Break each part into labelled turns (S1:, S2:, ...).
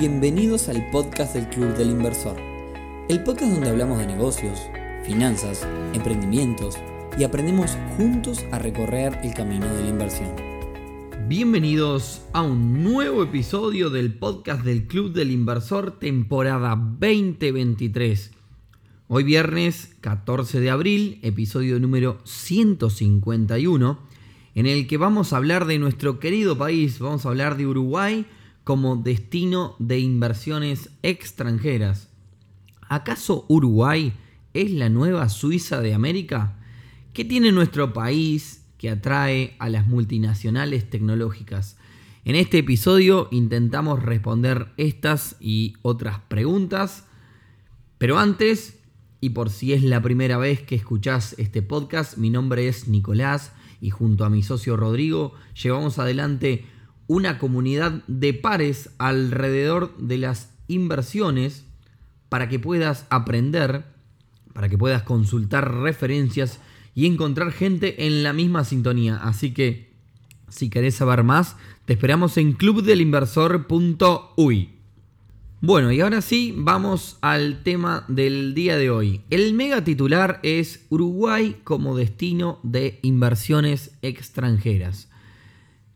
S1: Bienvenidos al podcast del Club del Inversor, el podcast donde hablamos de negocios, finanzas, emprendimientos y aprendemos juntos a recorrer el camino de la inversión.
S2: Bienvenidos a un nuevo episodio del podcast del Club del Inversor temporada 2023. Hoy viernes 14 de abril, episodio número 151, en el que vamos a hablar de nuestro querido país, vamos a hablar de Uruguay como destino de inversiones extranjeras. ¿Acaso Uruguay es la nueva Suiza de América? ¿Qué tiene nuestro país que atrae a las multinacionales tecnológicas? En este episodio intentamos responder estas y otras preguntas, pero antes, y por si es la primera vez que escuchás este podcast, mi nombre es Nicolás y junto a mi socio Rodrigo llevamos adelante una comunidad de pares alrededor de las inversiones para que puedas aprender, para que puedas consultar referencias y encontrar gente en la misma sintonía. Así que si querés saber más, te esperamos en clubdelinversor.uy. Bueno, y ahora sí, vamos al tema del día de hoy. El mega titular es Uruguay como destino de inversiones extranjeras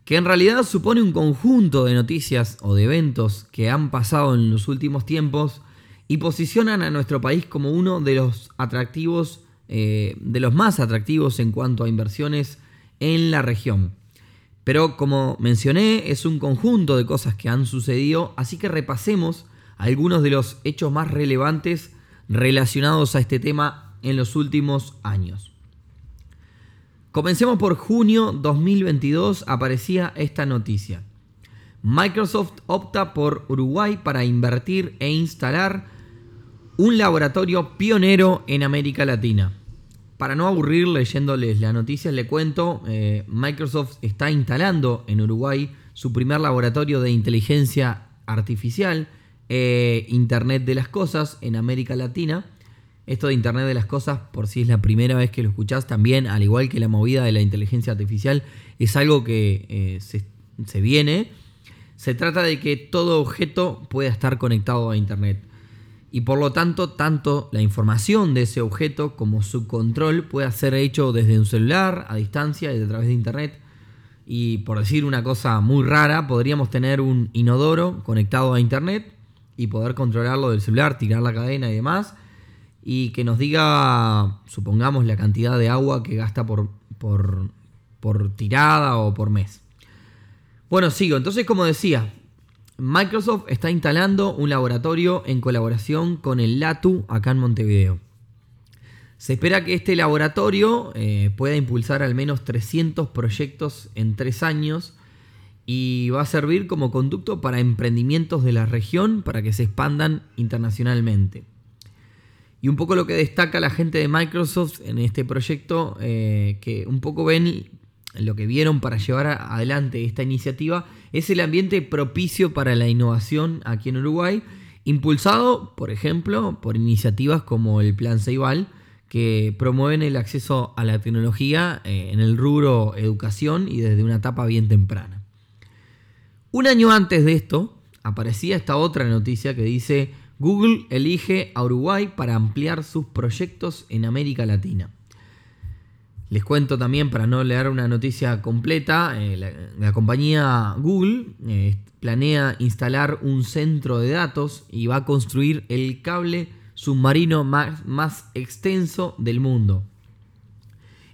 S2: que en realidad supone un conjunto de noticias o de eventos que han pasado en los últimos tiempos y posicionan a nuestro país como uno de los atractivos, eh, de los más atractivos en cuanto a inversiones en la región. Pero como mencioné, es un conjunto de cosas que han sucedido, así que repasemos algunos de los hechos más relevantes relacionados a este tema en los últimos años. Comencemos por junio 2022, aparecía esta noticia. Microsoft opta por Uruguay para invertir e instalar un laboratorio pionero en América Latina. Para no aburrir leyéndoles la noticia, le cuento, eh, Microsoft está instalando en Uruguay su primer laboratorio de inteligencia artificial, e Internet de las Cosas, en América Latina. Esto de Internet de las Cosas, por si es la primera vez que lo escuchás, también, al igual que la movida de la inteligencia artificial, es algo que eh, se, viene. Se trata de que todo objeto pueda estar conectado a Internet. Y por lo tanto, tanto la información de ese objeto como su control puede ser hecho desde un celular, a distancia y a través de Internet. Y por decir una cosa muy rara, podríamos tener un inodoro conectado a Internet y poder controlarlo del celular, tirar la cadena y demás y que nos diga, supongamos, la cantidad de agua que gasta por, por, por tirada o por mes. Bueno, sigo. Entonces, como decía, Microsoft está instalando un laboratorio en colaboración con el LATU acá en Montevideo. Se espera que este laboratorio eh, pueda impulsar al menos 300 proyectos en tres años y va a servir como conducto para emprendimientos de la región para que se expandan internacionalmente. Y un poco lo que destaca la gente de Microsoft en este proyecto, eh, que un poco ven lo que vieron para llevar adelante esta iniciativa, es el ambiente propicio para la innovación aquí en Uruguay, impulsado, por ejemplo, por iniciativas como el Plan Ceibal, que promueven el acceso a la tecnología eh, en el rubro educación y desde una etapa bien temprana. Un año antes de esto, aparecía esta otra noticia que dice Google elige a Uruguay para ampliar sus proyectos en América Latina. Les cuento también, para no leer una noticia completa, eh, la, compañía Google eh, planea instalar un centro de datos y va a construir el cable submarino más, extenso del mundo.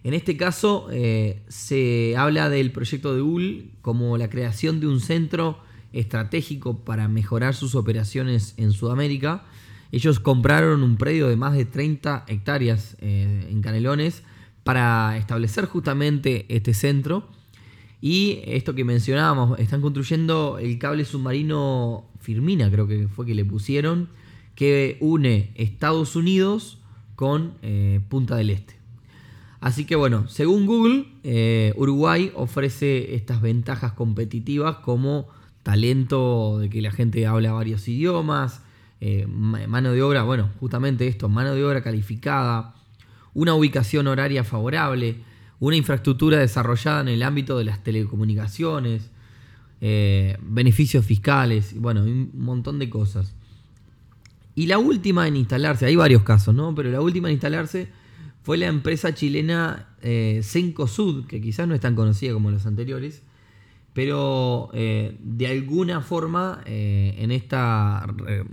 S2: En este caso eh, se habla del proyecto de Google como la creación de un centro estratégico para mejorar sus operaciones en Sudamérica. Ellos compraron un predio de más de 30 hectáreas eh, en Canelones para establecer justamente este centro. Y esto que mencionábamos, están construyendo el cable submarino Firmina, creo que fue que le pusieron, que une Estados Unidos con eh, Punta del Este. Así que bueno, según Google, eh, Uruguay ofrece estas ventajas competitivas como talento de que la gente habla varios idiomas, eh, mano de obra, bueno, justamente esto, mano de obra calificada, una ubicación horaria favorable, una infraestructura desarrollada en el ámbito de las telecomunicaciones, eh, beneficios fiscales, bueno, un montón de cosas. Y la última en instalarse, hay varios casos, ¿no? Pero la última en instalarse fue la empresa chilena eh, Sud, que quizás no es tan conocida como los anteriores, pero eh, de alguna forma eh, en esta,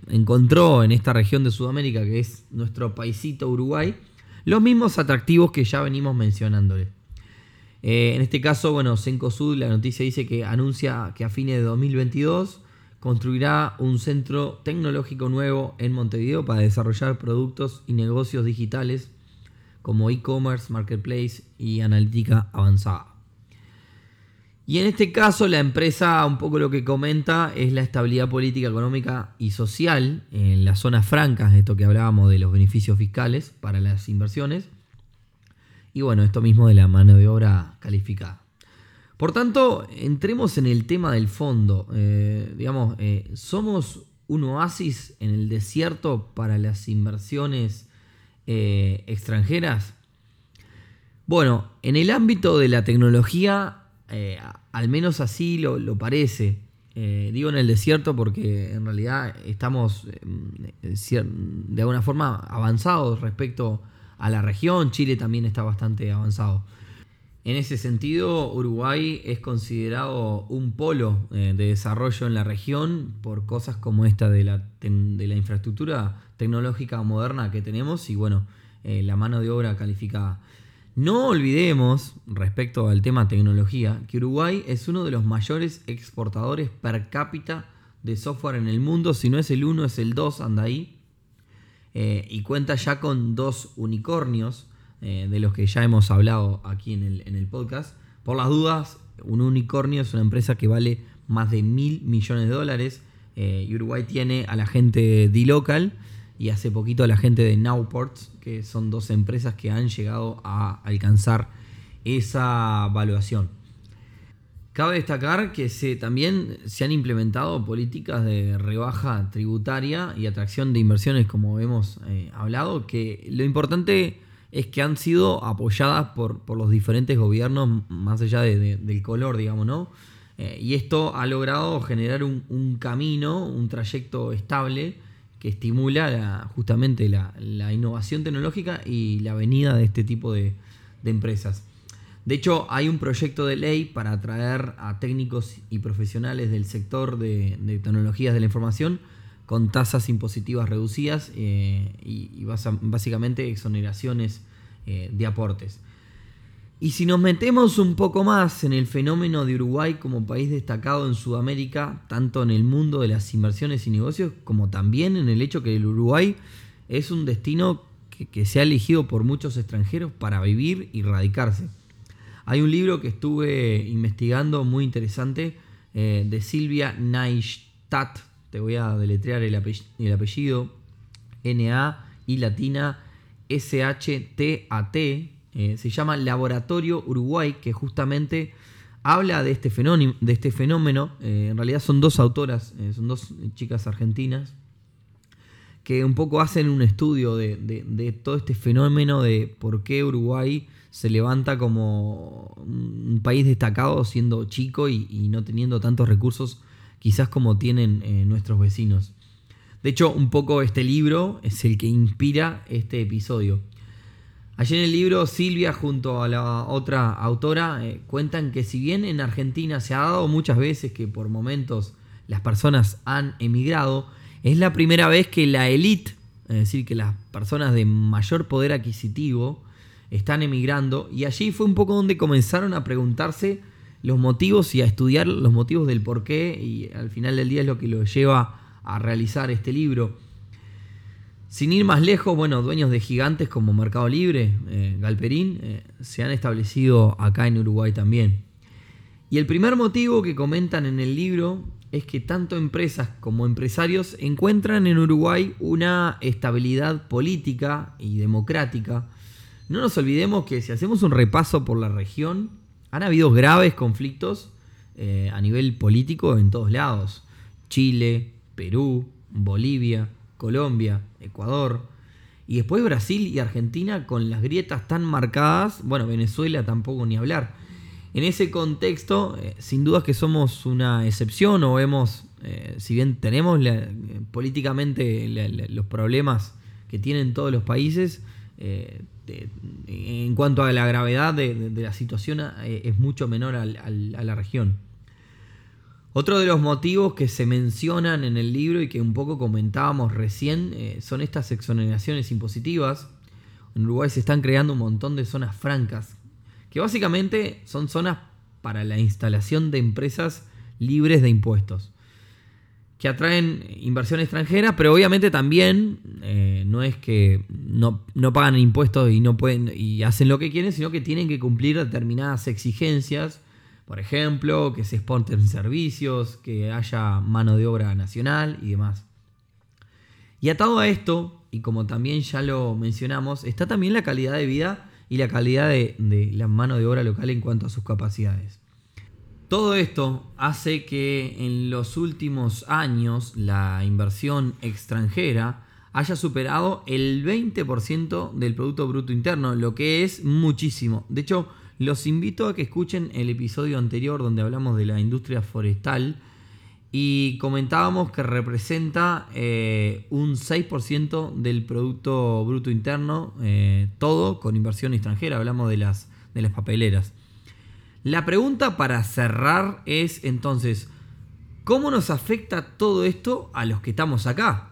S2: encontró en esta región de Sudamérica, que es nuestro paisito Uruguay, los mismos atractivos que ya venimos mencionándole. Eh, en este caso, bueno, Sud, la noticia dice que anuncia que a fines de 2022 construirá un centro tecnológico nuevo en Montevideo para desarrollar productos y negocios digitales como e-commerce, marketplace y analítica avanzada. Y en este caso la empresa un poco lo que comenta es la estabilidad política, económica y social en las zonas francas, esto que hablábamos de los beneficios fiscales para las inversiones. Y bueno, esto mismo de la mano de obra calificada. Por tanto, entremos en el tema del fondo. Eh, digamos, eh, ¿somos un oasis en el desierto para las inversiones eh, extranjeras? Bueno, en el ámbito de la tecnología eh, al menos así lo, parece. Eh, digo en el desierto porque en realidad estamos eh, de alguna forma avanzados respecto a la región. Chile también está bastante avanzado. En ese sentido, Uruguay es considerado un polo de desarrollo en la región por cosas como esta de la, de la infraestructura tecnológica moderna que tenemos y bueno, la mano de obra calificada. No olvidemos, respecto al tema tecnología, que Uruguay es uno de los mayores exportadores per cápita de software en el mundo. Si no es el 1, es el 2, anda ahí. Eh, y cuenta ya con dos unicornios, eh, de los que ya hemos hablado aquí en el, en el podcast. Por las dudas, un unicornio es una empresa que vale más de mil millones de dólares. Eh, y Uruguay tiene a la gente D-Local y hace poquito a la gente de Nowports, que son dos empresas que han llegado a alcanzar esa valuación. Cabe destacar que también se han implementado políticas de rebaja tributaria y atracción de inversiones, como hemos eh, hablado, que lo importante es que han sido apoyadas por, los diferentes gobiernos, más allá del color, digamos, ¿no? Eh, y esto ha logrado generar un camino, un trayecto estable que estimula justamente la, innovación tecnológica y la venida de este tipo de, empresas. De hecho, hay un proyecto de ley para atraer a técnicos y profesionales del sector de, tecnologías de la información con tasas impositivas reducidas eh, y, básicamente exoneraciones eh, de aportes. Y si nos metemos un poco más en el fenómeno de Uruguay como país destacado en Sudamérica, tanto en el mundo de las inversiones y negocios, como también en el hecho que el Uruguay es un destino que, se ha elegido por muchos extranjeros para vivir y radicarse. Hay un libro que estuve investigando muy interesante eh, de Silvia Neistat, te voy a deletrear el apellido, N-A y latina S-H-T-A-T, eh, se llama Laboratorio Uruguay, que justamente habla de este fenómeno. Este. Eh, en realidad son dos autoras, eh, son dos chicas argentinas, que un poco hacen un estudio de, todo este fenómeno de por qué Uruguay se levanta como un país destacado siendo chico y, no teniendo tantos recursos quizás como tienen nuestros vecinos. De hecho, un poco este libro es el que inspira este episodio. Allí en el libro Silvia junto a la otra autora eh, cuentan que si bien en Argentina se ha dado muchas veces que por momentos las personas han emigrado, es la primera vez que la élite, es decir, que las personas de mayor poder adquisitivo están emigrando y allí fue un poco donde comenzaron a preguntarse los motivos y a estudiar los motivos del por qué y al final del día es lo que lo lleva a realizar este libro. Sin ir más lejos, bueno, dueños de gigantes como Mercado Libre, eh, Galperín, eh, se han establecido acá en Uruguay también. Y el primer motivo que comentan en el libro es que tanto empresas como empresarios encuentran en Uruguay una estabilidad política y democrática. No nos olvidemos que si hacemos un repaso por la región, han habido graves conflictos eh, a nivel político en todos lados. Chile, Perú, Bolivia, Colombia, Ecuador. Y después Brasil y Argentina con las grietas tan marcadas. Bueno, Venezuela tampoco ni hablar. en ese contexto, eh, sin dudas que somos una excepción o vemos, eh, si bien tenemos políticamente los problemas que tienen todos los países, en cuanto a la gravedad de, la situación es mucho menor a la región. Otro de los motivos que se mencionan en el libro y que un poco comentábamos recién son estas exoneraciones impositivas. En Uruguay se están creando un montón de zonas francas que básicamente son zonas para la instalación de empresas libres de impuestos, que atraen inversión extranjera, pero obviamente también eh, no es que no, pagan impuestos y no pueden y hacen lo que quieren, sino que tienen que cumplir determinadas exigencias, por ejemplo, que se exporten servicios, que haya mano de obra nacional y demás. Y atado a esto, y como también ya lo mencionamos, está también la calidad de vida y la calidad de, la mano de obra local en cuanto a sus capacidades. Todo esto hace que en los últimos años la inversión extranjera haya superado el 20% del Producto Bruto Interno, lo que es muchísimo. De hecho, los invito a que escuchen el episodio anterior donde hablamos de la industria forestal y comentábamos que representa eh, un 6% del Producto Bruto Interno, eh, todo con inversión extranjera, hablamos de las, de las papeleras. La pregunta para cerrar es entonces, ¿cómo nos afecta todo esto a los que estamos acá?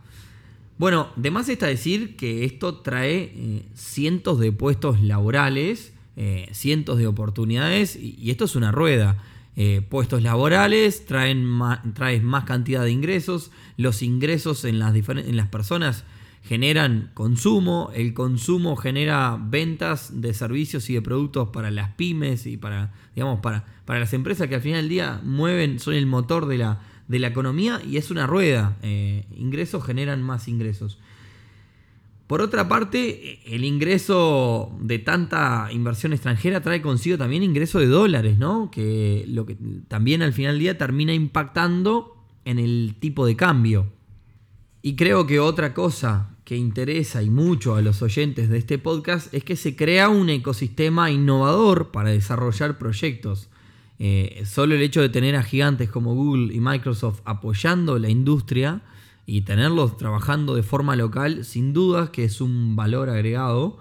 S2: Bueno, de más está decir que esto trae eh, cientos de puestos laborales, cientos de oportunidades y esto es una rueda. Eh, puestos laborales, traen más, más cantidad de ingresos, los ingresos en las, en las personas generan consumo, el consumo genera ventas de servicios y de productos para las pymes y para, digamos, para, para las empresas que al final del día mueven, son el motor de la, de la economía y es una rueda. Eh, ingresos generan más ingresos. Por otra parte, el ingreso de tanta inversión extranjera trae consigo también ingreso de dólares, ¿no? Que lo que también al final del día termina impactando en el tipo de cambio. Y creo que otra cosa que interesa y mucho a los oyentes de este podcast es que se crea un ecosistema innovador para desarrollar proyectos. Eh, solo el hecho de tener a gigantes como Google y Microsoft apoyando la industria y tenerlos trabajando de forma local, sin dudas que es un valor agregado.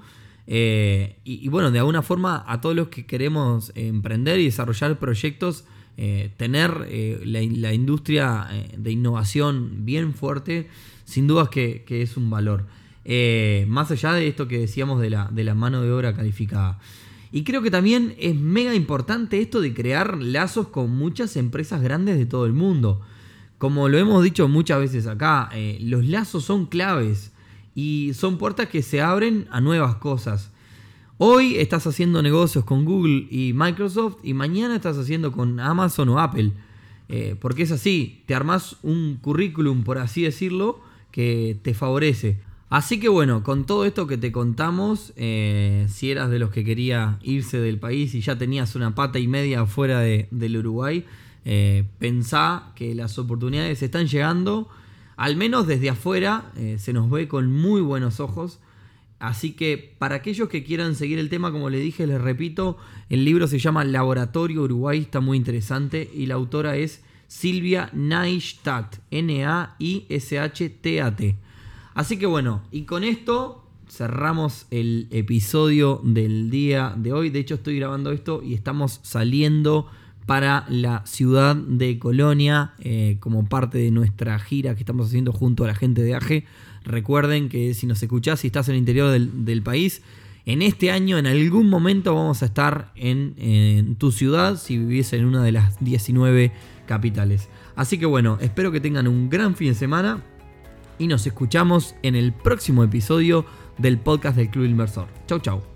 S2: Eh, y, bueno, de alguna forma a todos los que queremos emprender y desarrollar proyectos, eh, tener eh, la, industria de innovación bien fuerte, sin dudas que, que es un valor. más allá de esto que decíamos de la, de la mano de obra calificada. Y creo que también es mega importante esto de crear lazos con muchas empresas grandes de todo el mundo. Como lo hemos dicho muchas veces acá, eh, los lazos son claves y son puertas que se abren a nuevas cosas. Hoy estás haciendo negocios con Google y Microsoft y mañana estás haciendo con Amazon o Apple. Eh, porque es así, te armas un currículum, por así decirlo, que te favorece. Así que bueno, con todo esto que te contamos, eh, si eras de los que quería irse del país y ya tenías una pata y media fuera del Uruguay, eh, pensá que las oportunidades están llegando, al menos desde afuera, eh, se nos ve con muy buenos ojos. Así que para aquellos que quieran seguir el tema, como les dije, les repito, el libro se llama Laboratorio Uruguay, está muy interesante y la autora es Silvia Neistat, N-A-I-S-H-T-A-T. Así que bueno, y con esto cerramos el episodio del día de hoy. De hecho, estoy grabando esto y estamos saliendo para la ciudad de Colonia eh, como parte de nuestra gira que estamos haciendo junto a la gente de AGE. Recuerden que si nos escuchás y estás en el interior del, país, en este año en algún momento vamos a estar en, en, tu ciudad si vivís en una de las 19 capitales. Así que bueno, espero que tengan un gran fin de semana y nos escuchamos en el próximo episodio del podcast del Club Inversor. Chau chau.